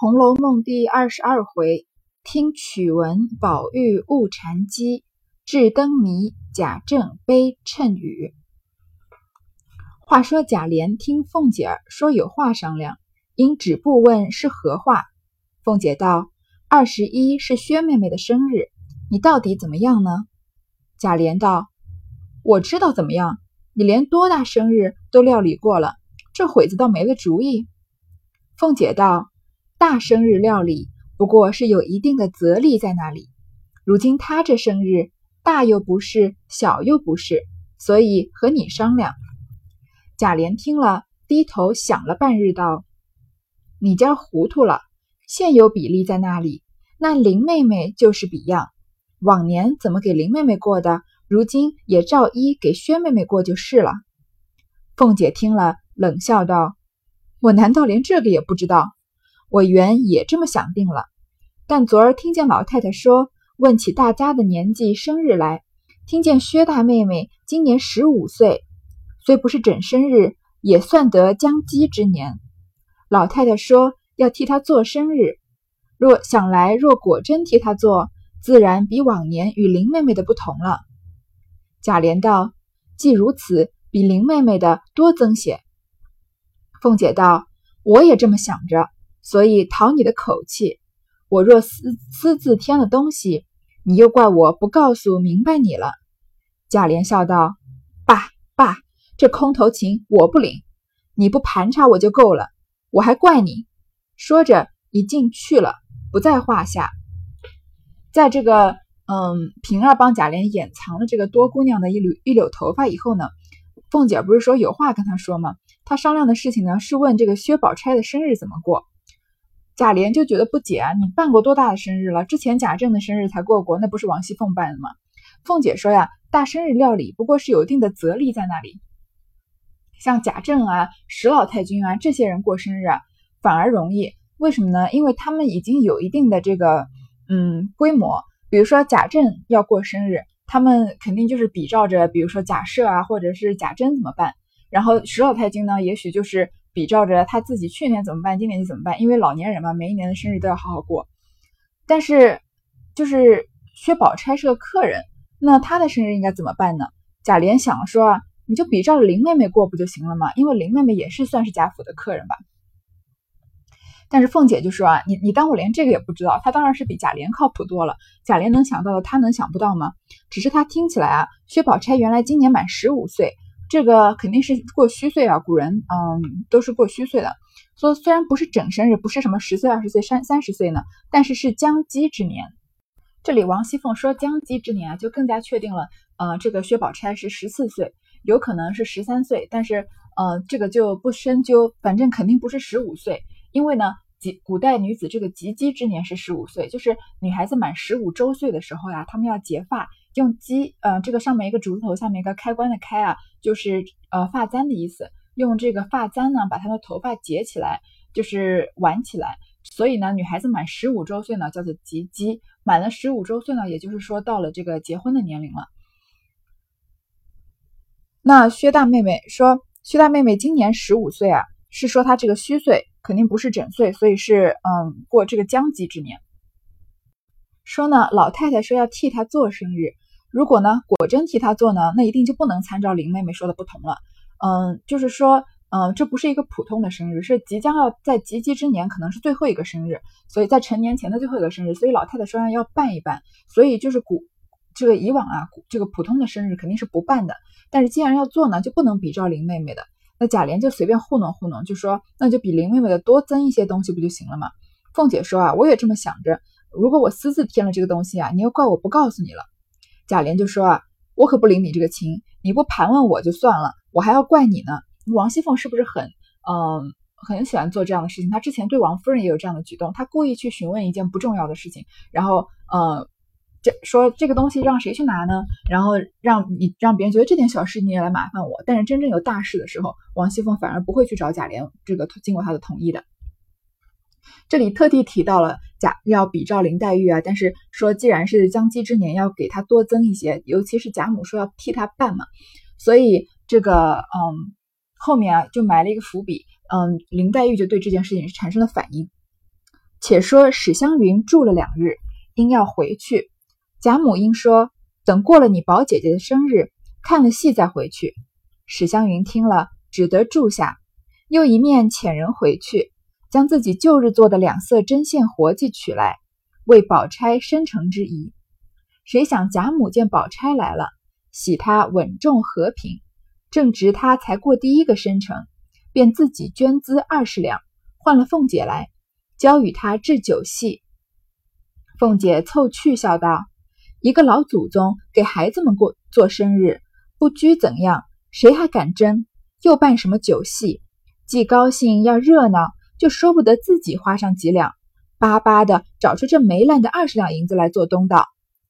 红楼梦》第二十二回，听曲闻宝玉误禅机，智灯谜贾政悲谶语。话说贾琏听凤姐儿说有话商量，因止步问是何话。凤姐道：“二十一是薛妹妹的生日，你到底怎么样呢？”贾琏道：“我知道怎么样，你连多大生日都料理过了，这会子倒没了主意。”凤姐道：“大生日料理不过是有一定的责力在那里，如今他这生日大又不是，小又不是，所以和你商量。”贾琏听了，低头想了半日，道：“你家糊涂了，现有比例在那里，那林妹妹就是比样。往年怎么给林妹妹过的，如今也照一给薛妹妹过就是了。”凤姐听了，冷笑道。我难道连这个也不知道？我原也这么想定了，但昨儿听见老太太说，问起大家的年纪生日来，听见薛大妹妹今年十五岁，虽不是整生日，也算得将笄之年。老太太说要替她做生日，若想来，若果真替她做，自然比往年与林妹妹的不同了。贾琏道：“既如此，比林妹妹的多增些。”凤姐道：“我也这么想着，所以讨你的口气。我若私私自添了东西，你又怪我不告诉明白你了。”贾琏笑道：“爸爸，这空头情我不领，你不盘查我就够了，我还怪你。”说着已进去了，不在话下。在这个嗯，平儿帮贾琏掩藏了这个多姑娘的一缕一绺头发以后呢，凤姐不是说有话跟她说吗？她商量的事情呢，是问这个薛宝钗的生日怎么过。贾琏就觉得不解啊，你办过多大的生日了？之前贾政的生日才过过，那不是王熙凤办的吗？凤姐说呀，大生日料理不过是有一定的责力在那里。像贾政啊、史老太君啊这些人过生日啊，反而容易。为什么呢？因为他们已经有一定的这个嗯规模。比如说贾政要过生日，他们肯定就是比照着，比如说贾赦啊，或者是贾珍怎么办。然后史老太君呢，也许就是比照着他自己去年怎么办，今年就怎么办，因为老年人嘛，每一年的生日都要好好过。但是，就是薛宝钗是个客人，那她的生日应该怎么办呢？贾琏想说啊，你就比照着林妹妹过不就行了吗？因为林妹妹也是算是贾府的客人吧。但是凤姐就说啊，你你当我连这个也不知道？她当然是比贾琏靠谱多了。贾琏能想到的，她能想不到吗？只是她听起来啊，薛宝钗原来今年满十五岁。这个肯定是过虚岁啊，古人嗯都是过虚岁的，说虽然不是整生日，不是什么十岁、二十岁、三三十岁呢，但是是将笄之年。这里王熙凤说将笄之年啊，就更加确定了，呃，这个薛宝钗是十四岁，有可能是十三岁，但是呃这个就不深究，反正肯定不是十五岁，因为呢，及古代女子这个及笄之年是十五岁，就是女孩子满十五周岁的时候呀，她们要结发。用笄，呃，这个上面一个竹字头，下面一个开关的开啊，就是呃发簪的意思。用这个发簪呢，把她的头发结起来，就是挽起来。所以呢，女孩子满十五周岁呢，叫做及笄。满了十五周岁呢，也就是说到了这个结婚的年龄了。那薛大妹妹说，薛大妹妹今年十五岁啊，是说她这个虚岁，肯定不是整岁，所以是嗯过这个将笄之年。说呢，老太太说要替她做生日，如果呢果真替她做呢，那一定就不能参照林妹妹说的不同了。嗯，就是说，嗯，这不是一个普通的生日，是即将要在及笄之年，可能是最后一个生日，所以在成年前的最后一个生日，所以老太太说要办一办。所以就是古这个以往啊，这个普通的生日肯定是不办的。但是既然要做呢，就不能比照林妹妹的。那贾琏就随便糊弄糊弄，就说那就比林妹妹的多增一些东西不就行了吗？凤姐说啊，我也这么想着。如果我私自添了这个东西啊，你又怪我不告诉你了。贾琏就说啊，我可不领你这个情，你不盘问我就算了，我还要怪你呢。王熙凤是不是很嗯很喜欢做这样的事情？她之前对王夫人也有这样的举动，她故意去询问一件不重要的事情，然后呃这说这个东西让谁去拿呢？然后让你让别人觉得这点小事你也来麻烦我，但是真正有大事的时候，王熙凤反而不会去找贾琏这个经过他的同意的。这里特地提到了贾要比照林黛玉啊，但是说既然是将笄之年，要给她多增一些，尤其是贾母说要替她办嘛，所以这个嗯后面啊就埋了一个伏笔，嗯林黛玉就对这件事情产生了反应。且说史湘云住了两日，因要回去。贾母因说：“等过了你宝姐姐的生日，看了戏再回去。”史湘云听了，只得住下。又一面遣人回去，将自己旧日做的两色针线活计取来，为宝钗生成之意。谁想贾母见宝钗来了，喜她稳重和平，正值她才过第一个生辰，便自己捐资二十两，换了凤姐来。交与她置酒戏，凤姐凑趣笑道：“一个老祖宗给孩子们过做生日，不拘怎样，谁还敢争？又办什么酒戏？既高兴要热闹，就说不得自己花上几两，巴巴的找出这没烂的二十两银子来做东道。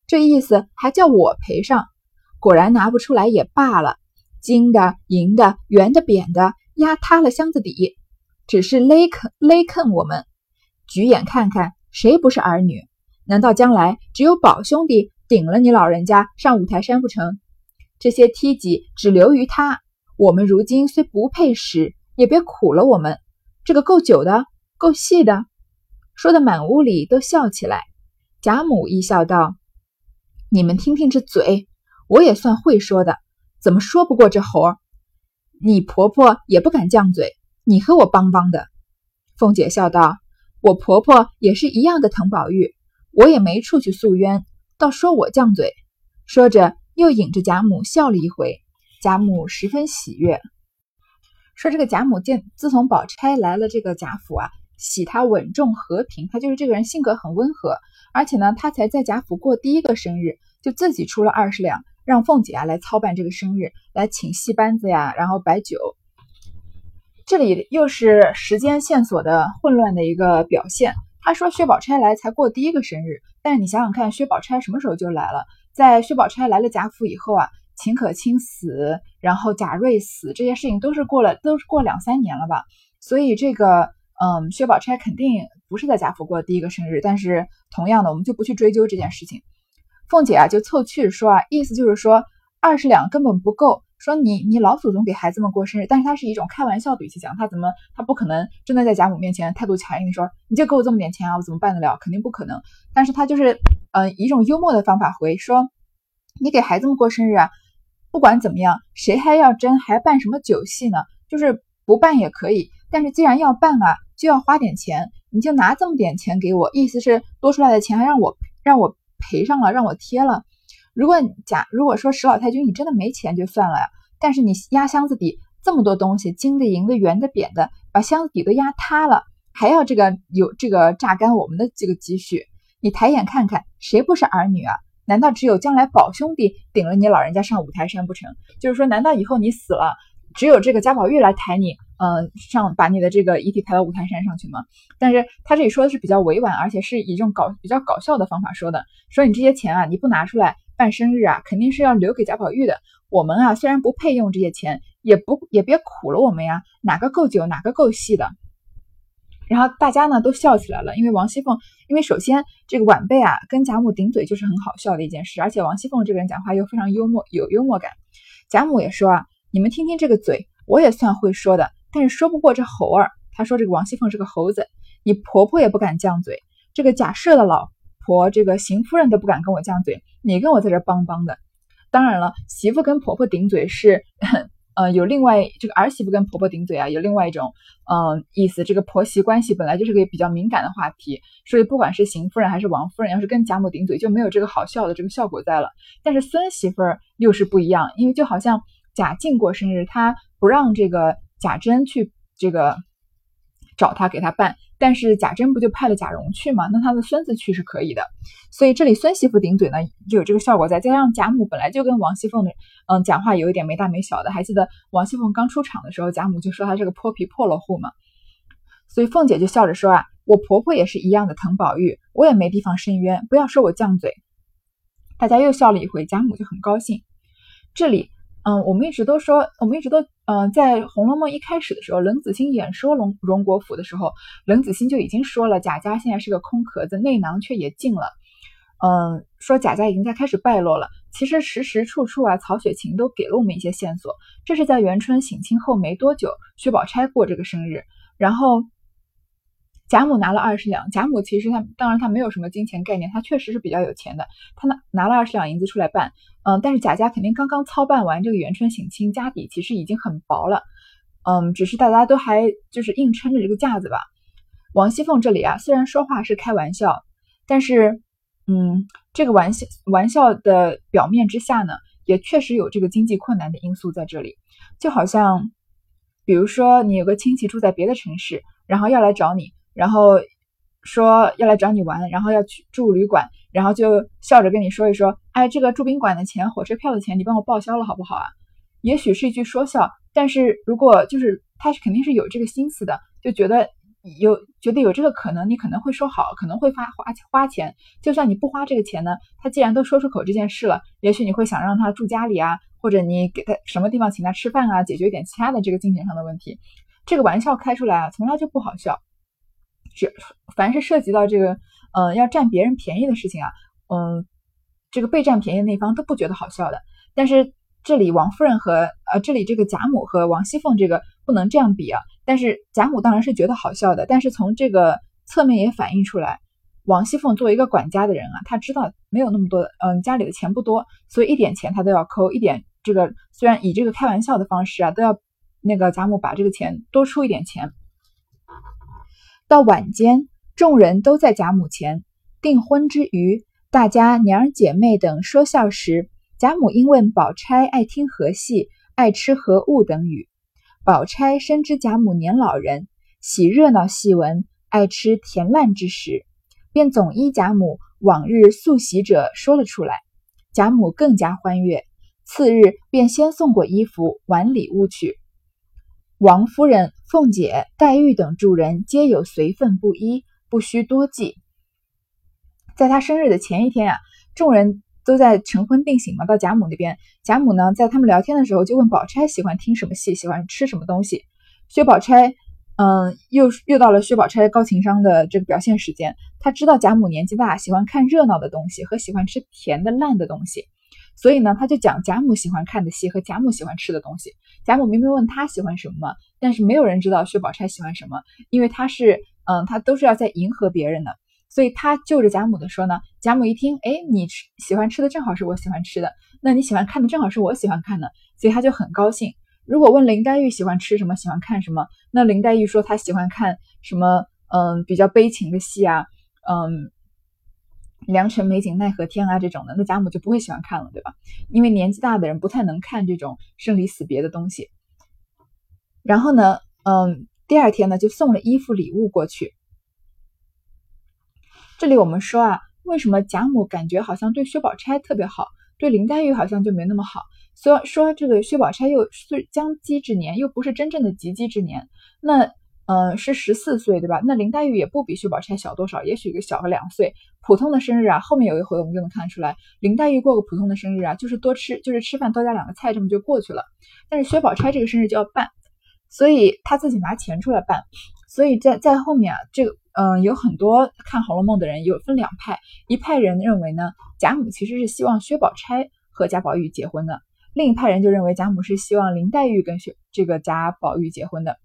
这意思还叫我赔上。果然拿不出来也罢了，金的、银的、圆的、扁的，压塌了箱子底，只是勒坑勒坑我们。”举眼看看，谁不是儿女？难道将来只有宝兄弟顶了你老人家上五台山不成？这些梯级只留于他。我们如今虽不配使，也别苦了我们。这个够久的，够细的，说的满屋里都笑起来。贾母一笑道：“你们听听这嘴，我也算会说的，怎么说不过这猴儿？你婆婆也不敢犟嘴，你和我帮帮的。”凤姐笑道。我婆婆也是一样的疼宝玉，我也没处去诉冤，倒说我犟嘴。说着，又引着贾母笑了一回。贾母十分喜悦，说这个贾母见自从宝钗来了这个贾府啊，喜她稳重和平，她就是这个人性格很温和，而且呢，她才在贾府过第一个生日，就自己出了二十两，让凤姐啊来操办这个生日，来请戏班子呀，然后摆酒。这里又是时间线索的混乱的一个表现。他说薛宝钗来才过第一个生日，但是你想想看，薛宝钗什么时候就来了？在薛宝钗来了贾府以后啊，秦可卿死，然后贾瑞死，这些事情都是过了，都是过两三年了吧？所以这个，嗯，薛宝钗肯定不是在贾府过的第一个生日。但是同样的，我们就不去追究这件事情。凤姐啊，就凑趣说啊，意思就是说二十两根本不够。说你你老祖宗给孩子们过生日，但是他是一种开玩笑的语气讲，他怎么他不可能真的在贾母面前态度强硬的说你就给我这么点钱啊，我怎么办得了？肯定不可能。但是他就是嗯呃一种幽默的方法回说，你给孩子们过生日啊，不管怎么样，谁还要真还办什么酒戏呢？就是不办也可以，但是既然要办啊，就要花点钱，你就拿这么点钱给我，意思是多出来的钱还让我让我赔上了，让我贴了。如果假如果说史老太君你真的没钱就算了呀，但是你压箱子底这么多东西，金的、银的、圆的、扁的，把箱子底都压塌了，还要这个有这个榨干我们的这个积蓄，你抬眼看看，谁不是儿女啊？难道只有将来宝兄弟顶了你老人家上五台山不成？就是说，难道以后你死了，只有这个贾宝玉来抬你，嗯，上把你的这个遗体抬到五台山上去吗？但是他这里说的是比较委婉，而且是以这种搞比较搞笑的方法说的，说你这些钱啊，你不拿出来。办生日啊，肯定是要留给贾宝玉的。我们啊，虽然不配用这些钱，也不也别苦了我们呀。哪个够久，哪个够细的。然后大家呢都笑起来了，因为王熙凤，因为首先这个晚辈啊跟贾母顶嘴就是很好笑的一件事，而且王熙凤这个人讲话又非常幽默，有幽默感。贾母也说啊，你们听听这个嘴，我也算会说的，但是说不过这猴儿。他说这个王熙凤是个猴子，你婆婆也不敢犟嘴，这个贾赦的老。婆这个邢夫人都不敢跟我犟嘴，你跟我在这帮帮的。当然了，媳妇跟婆婆顶嘴是，呃，有另外这个儿媳妇跟婆婆顶嘴啊，有另外一种，嗯，意思。这个婆媳关系本来就是个比较敏感的话题，所以不管是邢夫人还是王夫人，要是跟贾母顶嘴，就没有这个好笑的这个效果在了。但是孙媳妇儿又是不一样，因为就好像贾静过生日，她不让这个贾珍去这个找她给她办。但是贾珍不就派了贾蓉去吗？那他的孙子去是可以的，所以这里孙媳妇顶嘴呢，就有这个效果在。再加上贾母本来就跟王熙凤的嗯讲话有一点没大没小的，还记得王熙凤刚出场的时候，贾母就说她是个泼皮破落户嘛，所以凤姐就笑着说啊，我婆婆也是一样的疼宝玉，我也没地方伸冤，不要说我犟嘴。大家又笑了一回，贾母就很高兴。这里。嗯，我们一直都说，我们一直都，嗯，在《红楼梦》一开始的时候，冷子兴演说荣荣国府的时候，冷子兴就已经说了，贾家现在是个空壳子，内囊却也尽了。嗯，说贾家已经在开始败落了。其实时时处处啊，曹雪芹都给了我们一些线索。这是在元春省亲后没多久，薛宝钗过这个生日，然后贾母拿了二十两，贾母其实他当然他没有什么金钱概念，他确实是比较有钱的，他拿拿了二十两银子出来办，嗯，但是贾家肯定刚刚操办完这个元春省亲，家底其实已经很薄了，嗯，只是大家都还就是硬撑着这个架子吧。王熙凤这里啊，虽然说话是开玩笑，但是，嗯，这个玩笑玩笑的表面之下呢，也确实有这个经济困难的因素在这里，就好像，比如说你有个亲戚住在别的城市，然后要来找你。然后说要来找你玩，然后要去住旅馆，然后就笑着跟你说一说，哎，这个住宾馆的钱、火车票的钱，你帮我报销了好不好啊？也许是一句说笑，但是如果就是他是肯定是有这个心思的，就觉得有觉得有这个可能，你可能会说好，可能会花花花钱。就算你不花这个钱呢，他既然都说出口这件事了，也许你会想让他住家里啊，或者你给他什么地方请他吃饭啊，解决一点其他的这个金钱上的问题。这个玩笑开出来啊，从来就不好笑。只凡是涉及到这个，呃，要占别人便宜的事情啊，嗯，这个被占便宜的那方都不觉得好笑的。但是这里王夫人和呃，这里这个贾母和王熙凤这个不能这样比啊。但是贾母当然是觉得好笑的，但是从这个侧面也反映出来，王熙凤作为一个管家的人啊，她知道没有那么多，嗯，家里的钱不多，所以一点钱她都要抠一点。这个虽然以这个开玩笑的方式啊，都要那个贾母把这个钱多出一点钱。到晚间，众人都在贾母前订婚之余，大家娘儿姐妹等说笑时，贾母因问宝钗爱听何戏，爱吃何物等语。宝钗深知贾母年老人，喜热闹戏文，爱吃甜烂之食，便总依贾母往日素喜者说了出来。贾母更加欢悦，次日便先送过衣服、碗礼物去。王夫人、凤姐、黛玉等诸人皆有随份不一，不需多记。在他生日的前一天呀，众人都在成婚定省嘛，到贾母那边。贾母呢，在他们聊天的时候，就问宝钗喜欢听什么戏，喜欢吃什么东西。薛宝钗，嗯，又又到了薛宝钗高情商的这个表现时间。他知道贾母年纪大，喜欢看热闹的东西和喜欢吃甜的烂的东西。所以呢，他就讲贾母喜欢看的戏和贾母喜欢吃的东西。贾母明明问他喜欢什么，但是没有人知道薛宝钗喜欢什么，因为他是，嗯，他都是要在迎合别人的。所以他就着贾母的说呢，贾母一听，哎，你吃喜欢吃的正好是我喜欢吃的，那你喜欢看的正好是我喜欢看的，所以他就很高兴。如果问林黛玉喜欢吃什么，喜欢看什么，那林黛玉说她喜欢看什么，嗯，比较悲情的戏啊，嗯。良辰美景奈何天啊，这种的，那贾母就不会喜欢看了，对吧？因为年纪大的人不太能看这种生离死别的东西。然后呢，嗯，第二天呢，就送了衣服礼物过去。这里我们说啊，为什么贾母感觉好像对薛宝钗特别好，对林黛玉好像就没那么好？说说这个薛宝钗又是将笄之年，又不是真正的及笄之年，那。嗯，是十四岁，对吧？那林黛玉也不比薛宝钗小多少，也许个小个两岁。普通的生日啊，后面有一回我们就能看出来，林黛玉过个普通的生日啊，就是多吃，就是吃饭多加两个菜，这么就过去了。但是薛宝钗这个生日就要办，所以她自己拿钱出来办。所以在在后面啊，这个嗯，有很多看《红楼梦》的人有分两派，一派人认为呢，贾母其实是希望薛宝钗和贾宝玉结婚的，另一派人就认为贾母是希望林黛玉跟薛这个贾宝玉结婚的。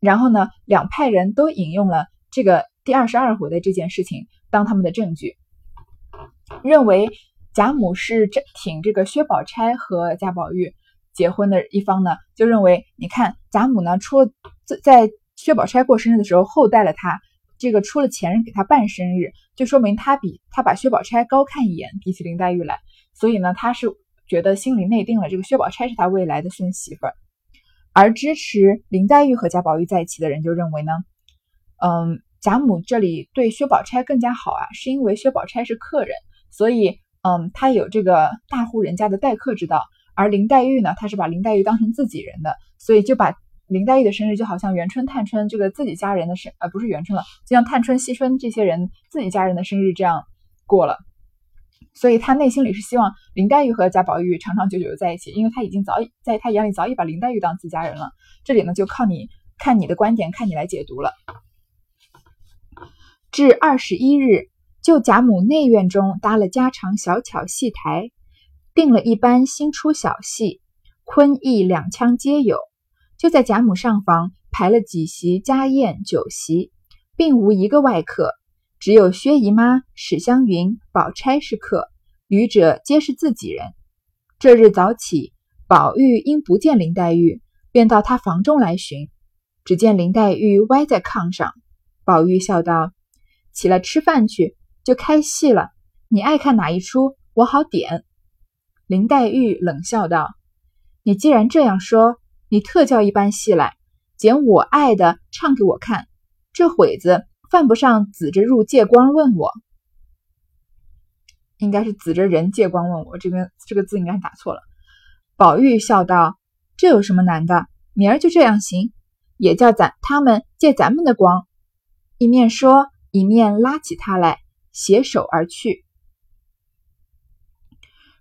然后呢，两派人都引用了这个第二十二回的这件事情当他们的证据，认为贾母是挺这个薛宝钗和贾宝玉结婚的一方呢，就认为你看贾母呢出了在薛宝钗过生日的时候厚待了她，这个出了钱人给她办生日，就说明她比她把薛宝钗高看一眼，比起林黛玉来，所以呢，她是觉得心里内定了这个薛宝钗是他未来的孙媳妇儿。而支持林黛玉和贾宝玉在一起的人就认为呢，嗯，贾母这里对薛宝钗更加好啊，是因为薛宝钗是客人，所以嗯，她有这个大户人家的待客之道。而林黛玉呢，她是把林黛玉当成自己人的，所以就把林黛玉的生日就好像元春、探春这个自己家人的生，呃，不是元春了，就像探春、惜春这些人自己家人的生日这样过了。所以他内心里是希望林黛玉和贾宝玉长长久久的在一起，因为他已经早已在他眼里早已把林黛玉当自家人了。这里呢，就靠你看你的观点，看你来解读了。至二十一日，就贾母内院中搭了家常小巧戏台，定了一班新出小戏，昆弋两腔皆有。就在贾母上房排了几席家宴酒席，并无一个外客，只有薛姨妈、史湘云、宝钗是客，余者皆是自己人。这日早起，宝玉因不见林黛玉，便到她房中来寻，只见林黛玉歪在炕上。宝玉笑道：“起来吃饭去，就开戏了。你爱看哪一出，我好点。”林黛玉冷笑道：“你既然这样说，你特叫一班戏来，拣我爱的唱给我看。这会子犯不上指着入借光问我，应该是指着人借光问我。这边这个字应该是打错了。”宝玉笑道：“这有什么难的？明儿就这样行，也叫咱他们借咱们的光。”一面说，一面拉起他来，携手而去，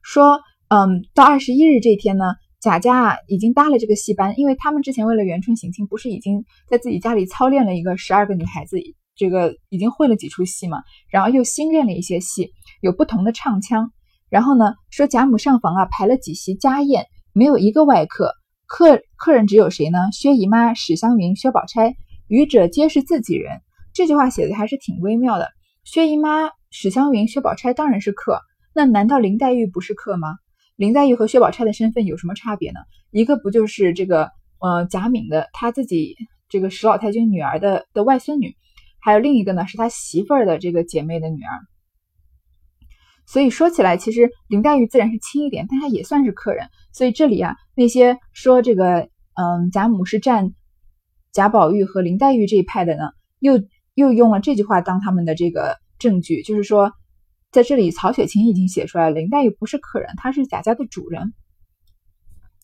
说。嗯，到二十一日这天呢，贾家啊已经搭了这个戏班，因为他们之前为了元春省亲，不是已经在自己家里操练了一个十二个女孩子，这个已经会了几出戏嘛，然后又新练了一些戏，有不同的唱腔。然后呢，说贾母上房啊排了几席家宴，没有一个外客，客客人只有谁呢？薛姨妈、史湘云、薛宝钗，余者皆是自己人。这句话写的还是挺微妙的。薛姨妈、史湘云、薛宝钗当然是客，那难道林黛玉不是客吗？林黛玉和薛宝钗的身份有什么差别呢？一个不就是这个，呃，贾敏的他自己这个史老太君女儿的的外孙女，还有另一个呢是他媳妇儿的这个姐妹的女儿。所以说起来，其实林黛玉自然是轻一点，但她也算是客人。所以这里啊，那些说这个，嗯，贾母是站贾宝玉和林黛玉这一派的呢，又又用了这句话当他们的这个证据，就是说。在这里，曹雪芹已经写出来了，林黛玉不是客人，她是贾家的主人。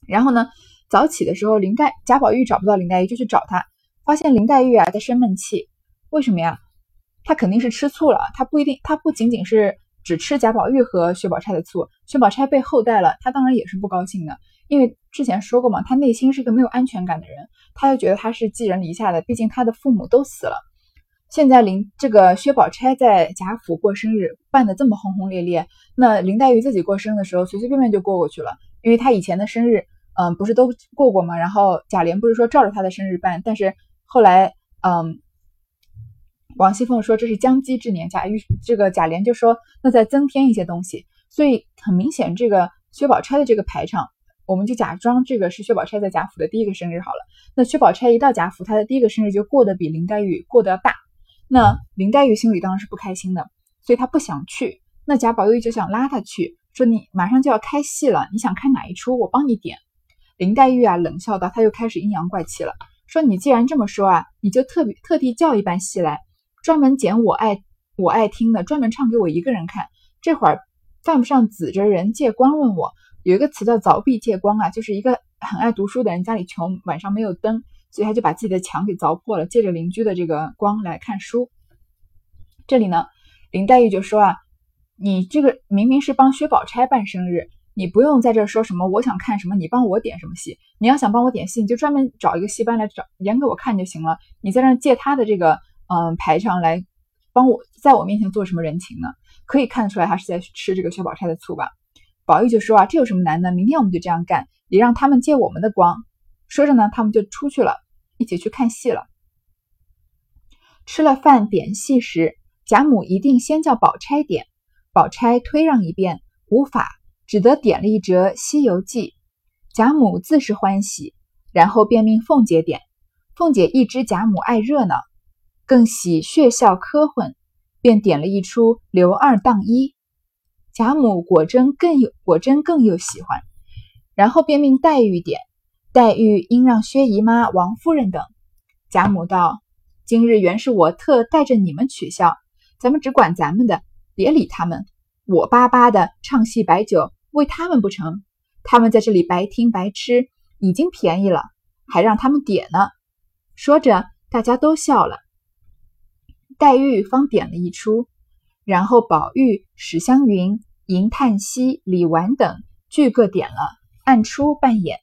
然后呢，早起的时候，林黛贾宝玉找不到林黛玉，就去找她，发现林黛玉啊在生闷气。为什么呀？他肯定是吃醋了。他不一定，他不仅仅是只吃贾宝玉和薛宝钗的醋，薛宝钗被后代了，他当然也是不高兴的。因为之前说过嘛，他内心是个没有安全感的人，他又觉得他是寄人篱下的，毕竟他的父母都死了。现在林这个薛宝钗在贾府过生日办的这么轰轰烈烈，那林黛玉自己过生日的时候随随便便就过过去了，因为她以前的生日，嗯，不是都过过吗？然后贾琏不是说照着她的生日办，但是后来，嗯，王熙凤说这是将击之年，贾玉这个贾琏就说那再增添一些东西，所以很明显这个薛宝钗的这个排场，我们就假装这个是薛宝钗在贾府的第一个生日好了。那薛宝钗一到贾府，她的第一个生日就过得比林黛玉过得要大。那林黛玉心里当然是不开心的，所以她不想去。那贾宝玉就想拉她去，说你马上就要开戏了，你想看哪一出？我帮你点。林黛玉啊冷笑道，她又开始阴阳怪气了，说你既然这么说啊，你就特别特地叫一班戏来，专门捡我爱我爱听的，专门唱给我一个人看。这会儿犯不上指着人借光问我。有一个词叫凿壁借光啊，就是一个很爱读书的人家里穷，晚上没有灯。所以他就把自己的墙给凿破了，借着邻居的这个光来看书。这里呢，林黛玉就说啊，你这个明明是帮薛宝钗办生日，你不用在这说什么我想看什么，你帮我点什么戏。你要想帮我点戏，你就专门找一个戏班来找演给我看就行了。你在那借他的这个嗯排场来帮我在我面前做什么人情呢？可以看得出来他是在吃这个薛宝钗的醋吧？宝玉就说啊，这有什么难的？明天我们就这样干，也让他们借我们的光。说着呢，他们就出去了。一起去看戏了。吃了饭点戏时，贾母一定先叫宝钗点，宝钗推让一遍，无法，只得点了一折《西游记》。贾母自是欢喜，然后便命凤姐点。凤姐一知贾母爱热闹，更喜血笑科混，便点了一出《刘二当一》。贾母果真更有果真更有喜欢，然后便命黛玉点。黛玉应让薛姨妈、王夫人等。贾母道：“今日原是我特带着你们取笑，咱们只管咱们的，别理他们。我巴巴的唱戏摆酒，为他们不成？他们在这里白听白吃，已经便宜了，还让他们点呢。”说着，大家都笑了。黛玉方点了一出，然后宝玉、史湘云、银叹息、李纨等俱各点了，按出扮演。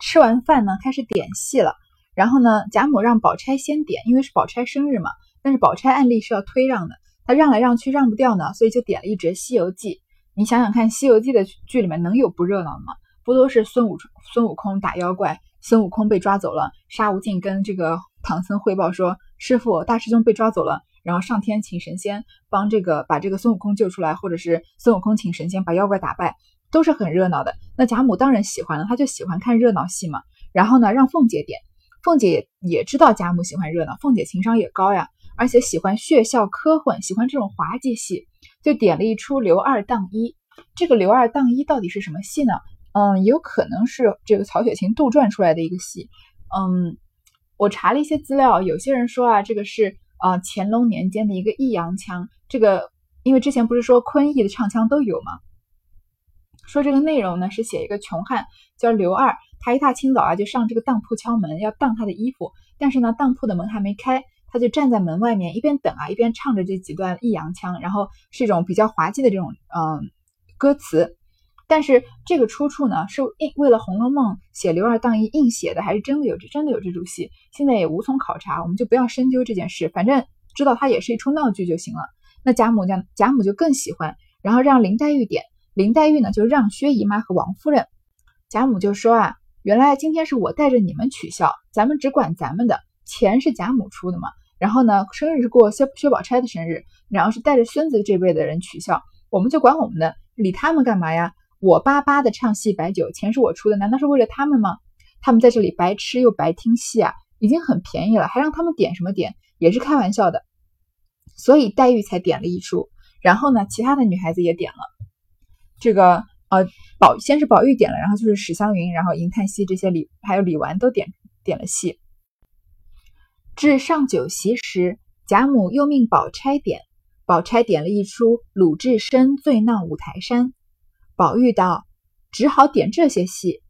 吃完饭呢，开始点戏了。然后呢，贾母让宝钗先点，因为是宝钗生日嘛。但是宝钗按例是要推让的，她让来让去让不掉呢，所以就点了一折《西游记》。你想想看，《西游记》的剧里面能有不热闹的吗？不都是孙悟孙悟空打妖怪，孙悟空被抓走了，沙悟净跟这个唐僧汇报说，师傅大师兄被抓走了，然后上天请神仙帮这个把这个孙悟空救出来，或者是孙悟空请神仙把妖怪打败，都是很热闹的。那贾母当然喜欢了，她就喜欢看热闹戏嘛。然后呢，让凤姐点，凤姐也知道贾母喜欢热闹，凤姐情商也高呀，而且喜欢血笑科幻，喜欢这种滑稽戏，就点了一出刘二当一。这个刘二当一到底是什么戏呢？嗯，有可能是这个曹雪芹杜撰出来的一个戏。嗯，我查了一些资料，有些人说啊，这个是啊乾隆年间的一个抑扬腔。这个因为之前不是说昆弋的唱腔都有吗？说这个内容呢是写一个穷汉叫刘二，他一大清早啊就上这个当铺敲门要当他的衣服，但是呢当铺的门还没开，他就站在门外面一边等啊一边唱着这几段抑扬腔，然后是一种比较滑稽的这种嗯歌词。但是这个出处呢，是硬为了《红楼梦》写刘二当一硬写的，还是真的有这真的有这出戏？现在也无从考察，我们就不要深究这件事，反正知道它也是一出闹剧就行了。那贾母讲，贾母就更喜欢，然后让林黛玉点，林黛玉呢就让薛姨妈和王夫人。贾母就说啊，原来今天是我带着你们取笑，咱们只管咱们的钱是贾母出的嘛。然后呢，生日是过薛薛宝钗的生日，然后是带着孙子这辈的人取笑，我们就管我们的，理他们干嘛呀？我巴巴的唱戏摆酒，钱是我出的，难道是为了他们吗？他们在这里白吃又白听戏啊，已经很便宜了，还让他们点什么点，也是开玩笑的。所以黛玉才点了一出，然后呢，其他的女孩子也点了。这个呃，宝先是宝玉点了，然后就是史湘云，然后银叹息这些李还有李纨都点点了戏。至上酒席时，贾母又命宝钗点，宝钗点了一出鲁智深醉闹五台山。宝玉道：“只好点这些戏。”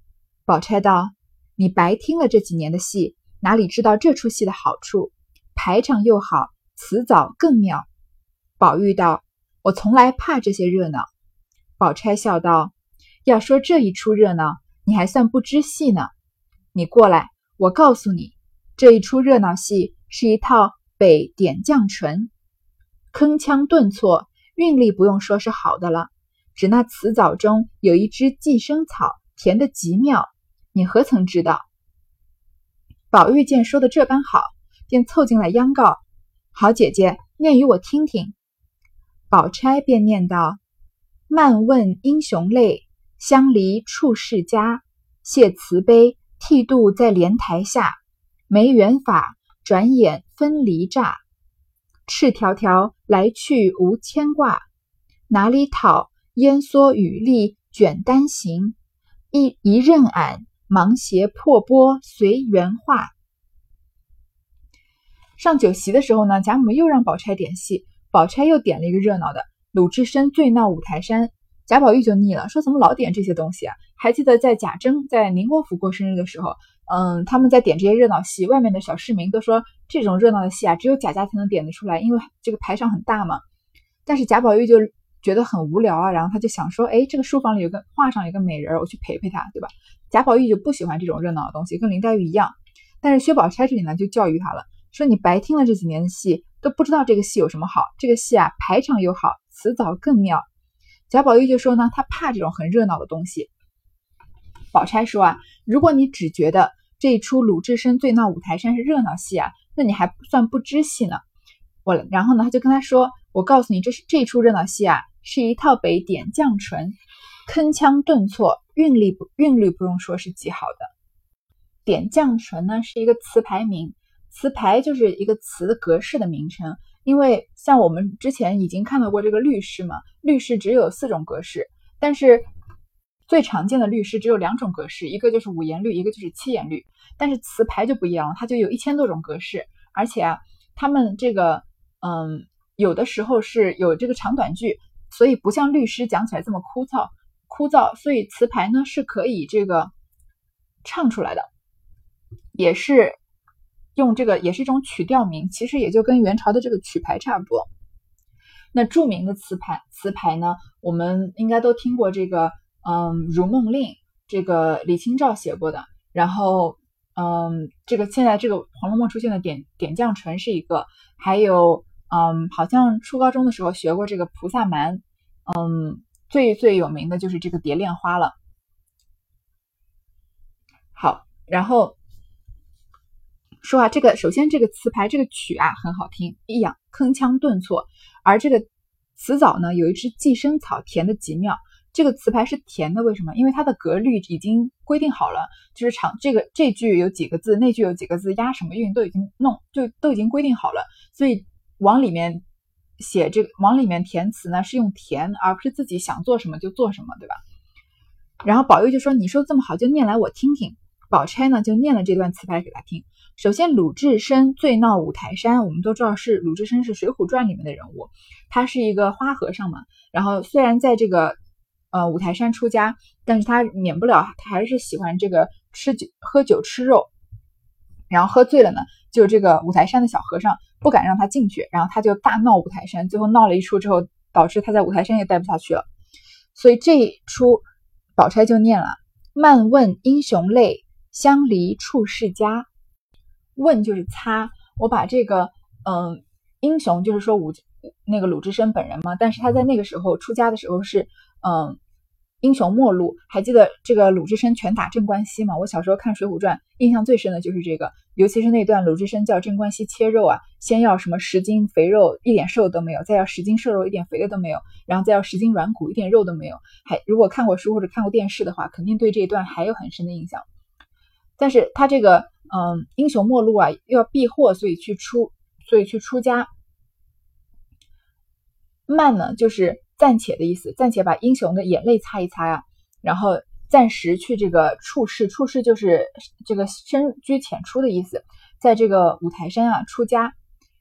宝钗道：“你白听了这几年的戏，哪里知道这出戏的好处？排场又好，词藻更妙。”宝玉道：“我从来怕这些热闹。”宝钗笑道：“要说这一出热闹，你还算不知戏呢。你过来，我告诉你，这一出热闹戏是一套北点将唇，铿锵顿挫，韵律不用说是好的了。”指那瓷藻中有一只寄生草，甜得极妙。你何曾知道？宝玉见说的这般好，便凑近来央告：“好姐姐，念与我听听。”宝钗便念道：“漫问英雄泪，相离处世家。谢慈悲，剃度在莲台下。没缘法，转眼分离乍。赤条条来去无牵挂，哪里讨？”烟蓑雨笠卷单行，一一任俺忙鞋破钵随缘化。上酒席的时候呢，贾母又让宝钗点戏，宝钗又点了一个热闹的鲁智深醉闹五台山。贾宝玉就腻了，说怎么老点这些东西啊？还记得在贾珍在宁国府过生日的时候，嗯，他们在点这些热闹戏，外面的小市民都说这种热闹的戏啊，只有贾家才能点得出来，因为这个排场很大嘛。但是贾宝玉就。觉得很无聊啊，然后他就想说，哎，这个书房里有个画上有个美人，我去陪陪她，对吧？贾宝玉就不喜欢这种热闹的东西，跟林黛玉一样。但是薛宝钗这里呢，就教育他了，说你白听了这几年的戏，都不知道这个戏有什么好。这个戏啊，排场又好，词藻更妙。贾宝玉就说呢，他怕这种很热闹的东西。宝钗说啊，如果你只觉得这一出鲁智深醉闹五台山是热闹戏啊，那你还不算不知戏呢。我然后呢，他就跟他说，我告诉你，这是这出热闹戏啊。是一套北点将唇，铿锵顿挫，韵律不韵律不用说是极好的。点将唇呢是一个词牌名，词牌就是一个词的格式的名称。因为像我们之前已经看到过这个律诗嘛，律诗只有四种格式，但是最常见的律诗只有两种格式，一个就是五言律，一个就是七言律。但是词牌就不一样了，它就有一千多种格式，而且啊，他们这个嗯，有的时候是有这个长短句。所以不像律师讲起来这么枯燥，枯燥。所以词牌呢是可以这个唱出来的，也是用这个，也是一种曲调名。其实也就跟元朝的这个曲牌差不多。那著名的词牌，词牌呢，我们应该都听过这个，嗯，《如梦令》，这个李清照写过的。然后，嗯，这个现在这个《红楼梦》出现的点点将唇是一个，还有。嗯，好像初高中的时候学过这个菩萨蛮，嗯，最最有名的就是这个蝶恋花了。好，然后说啊，这个首先这个词牌这个曲啊很好听，抑扬铿锵顿挫，而这个词藻呢有一只寄生草，甜的极妙。这个词牌是甜的，为什么？因为它的格律已经规定好了，就是长这个这句有几个字，那句有几个字，押什么韵都已经弄就都已经规定好了，所以往里面写这个往里面填词呢是用填，而不是自己想做什么就做什么，对吧？然后宝玉就说：“你说这么好，就念来我听听。”宝钗呢就念了这段词牌给他听。首先，鲁智深醉闹五台山，我们都知道是鲁智深是《水浒传》里面的人物，他是一个花和尚嘛。然后虽然在这个呃，五台山出家，但是他免不了，他还是喜欢这个吃酒、喝酒、吃肉，然后喝醉了呢，就这个五台山的小和尚不敢让他进去，然后他就大闹五台山，最后闹了一出之后，导致他在五台山也待不下去了，所以这一出，宝钗就念了：“漫问英雄泪，相离处世家。”问就是擦，我把这个嗯，英雄就是说武那个鲁智深本人嘛，但是他在那个时候出家的时候是嗯。英雄末路，还记得这个鲁智深拳打镇关西吗？我小时候看《水浒传》，印象最深的就是这个，尤其是那段鲁智深叫镇关西切肉啊，先要什么十斤肥肉，一点瘦都没有，再要十斤瘦肉，一点肥的都没有，然后再要十斤软骨，一点肉都没有。还如果看过书或者看过电视的话，肯定对这一段还有很深的印象。但是他这个嗯，英雄末路啊，又要避祸，所以去出，所以去出家。慢呢，就是。暂且的意思，暂且把英雄的眼泪擦一擦呀，然后暂时去这个处世，处世就是这个深居浅出的意思，在这个五台山啊出家，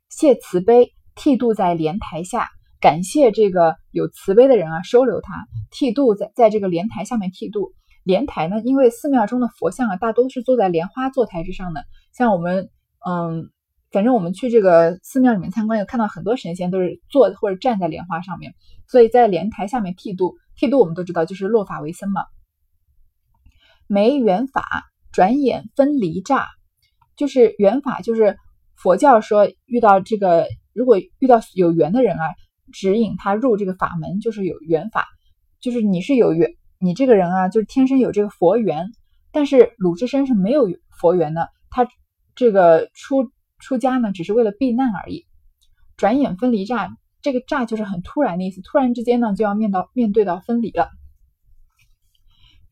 谢慈悲，剃度在莲台下，感谢这个有慈悲的人啊收留他，剃度在在这个莲台下面剃度，莲台呢，因为寺庙中的佛像啊大多是坐在莲花坐台之上的，像我们嗯。反正我们去这个寺庙里面参观，有看到很多神仙都是坐或者站在莲花上面，所以在莲台下面剃度。剃度我们都知道就是落发为僧嘛。没缘法，转眼分离炸，就是缘法，就是佛教说遇到这个，如果遇到有缘的人啊，指引他入这个法门，就是有缘法，就是你是有缘，你这个人啊，就是天生有这个佛缘。但是鲁智深是没有佛缘的，他这个出。出家呢，只是为了避难而已。转眼分离乍，这个乍就是很突然的意思，突然之间呢，就要面到面对到分离了。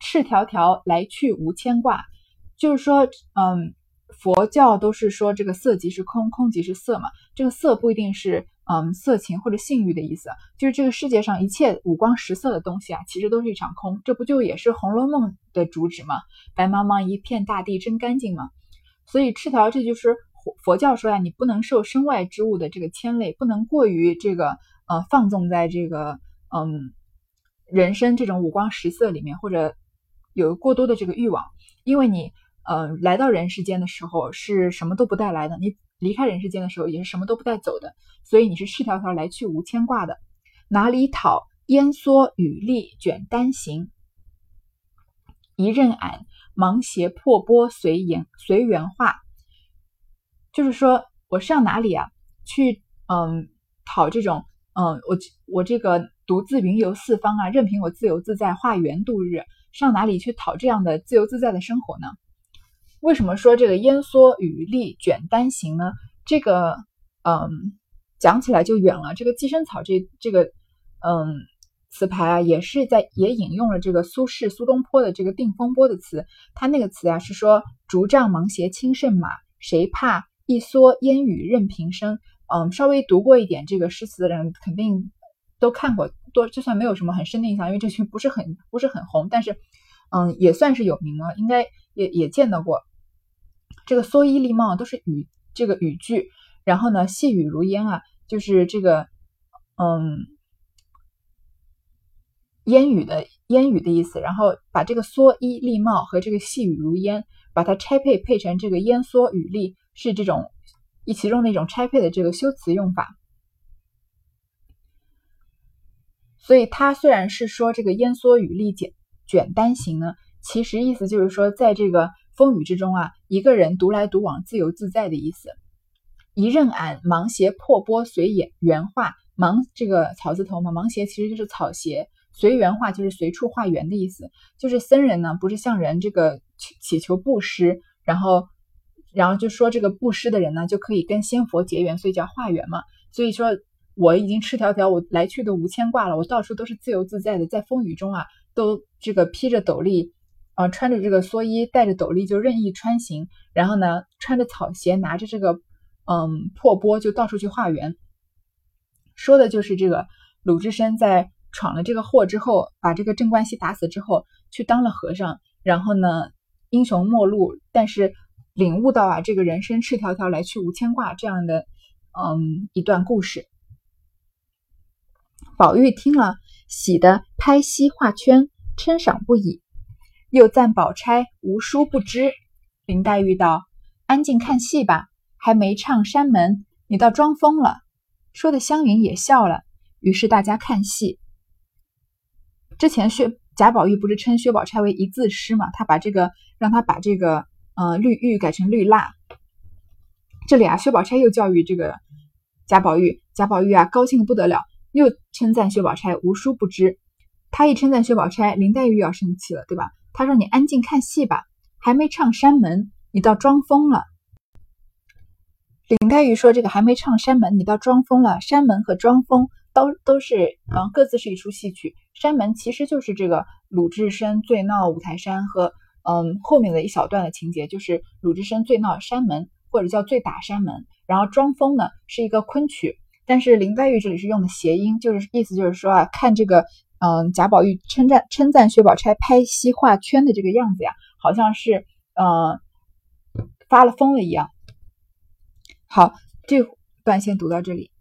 赤条条来去无牵挂，就是说，嗯，佛教都是说这个色即是空，空即是色嘛。这个色不一定是嗯色情或者性欲的意思，就是这个世界上一切五光十色的东西啊，其实都是一场空。这不就也是《红楼梦》的主旨吗？白茫茫一片大地真干净吗？所以赤条这就是。佛教说呀，你不能受身外之物的这个牵累，不能过于这个呃放纵在这个嗯人生这种五光十色里面，或者有过多的这个欲望，因为你呃来到人世间的时候是什么都不带来的，你离开人世间的时候也是什么都不带走的，所以你是赤条条来去无牵挂的。哪里讨烟蓑雨笠卷单行，一任俺芒鞋破钵随缘随缘化。就是说，我上哪里啊？去，嗯，讨这种，嗯，我我这个独自云游四方啊，任凭我自由自在化缘度日，上哪里去讨这样的自由自在的生活呢？为什么说这个烟蓑雨笠卷单行呢？这个，嗯，讲起来就远了。这个寄生草这这个，嗯，词牌啊，也是在也引用了这个苏轼苏东坡的这个《定风波》的词。他那个词啊是说：竹杖芒鞋轻胜马，谁怕？一蓑烟雨任平生，嗯，稍微读过一点这个诗词的人肯定都看过，多就算没有什么很深的印象，因为这句不是很不是很红，但是嗯也算是有名了，应该也也见到过。这个蓑衣笠帽都是语这个语句，然后呢细雨如烟啊，就是这个嗯烟雨的烟雨的意思，然后把这个蓑衣笠帽和这个细雨如烟，把它拆配配成这个烟蓑雨笠。是这种以其中的一种拆配的这个修辞用法，所以它虽然是说这个烟蓑雨笠卷卷单行呢，其实意思就是说在这个风雨之中啊，一个人独来独往，自由自在的意思。一任俺芒鞋破钵随眼圆画，芒这个草字头嘛，芒鞋其实就是草鞋，随缘画就是随处画圆的意思。就是僧人呢，不是向人这个祈求布施，然后。然后就说这个布施的人呢，就可以跟仙佛结缘，所以叫化缘嘛。所以说我已经赤条条，我来去都无牵挂了，我到处都是自由自在的，在风雨中啊，都这个披着斗笠，啊，穿着这个蓑衣，戴着斗笠就任意穿行，然后呢，穿着草鞋，拿着这个嗯破钵，就到处去化缘。说的就是这个鲁智深在闯了这个祸之后，把这个镇关西打死之后，去当了和尚，然后呢，英雄末路，但是。领悟到啊，这个人生赤条条，来去无牵挂这样的，嗯，一段故事。宝玉听了，喜得拍膝画圈，称赏不已，又赞宝钗无书不知。林黛玉道：“安静看戏吧，还没唱山门，你倒装疯了。”说的湘云也笑了。于是大家看戏。之前薛贾宝玉不是称薛宝钗为一字诗嘛？他把这个让他把这个。呃，绿玉改成绿蜡。这里啊，薛宝钗又教育这个贾宝玉，贾宝玉啊高兴的不得了，又称赞薛宝钗无书不知。他一称赞薛宝钗，林黛玉要生气了，对吧？他说：“你安静看戏吧，还没唱山门，你倒装疯了。”林黛玉说：“这个还没唱山门，你倒装疯了。山门和装疯都都是，嗯，各自是一出戏曲。山门其实就是这个鲁智深醉闹五台山和。”嗯，后面的一小段的情节就是鲁智深醉闹山门，或者叫醉打山门。然后装疯呢是一个昆曲，但是林黛玉这里是用的谐音，就是意思就是说啊，看这个嗯贾宝玉称赞称赞薛宝钗拍膝画圈的这个样子呀，好像是呃发了疯了一样。好，这段先读到这里。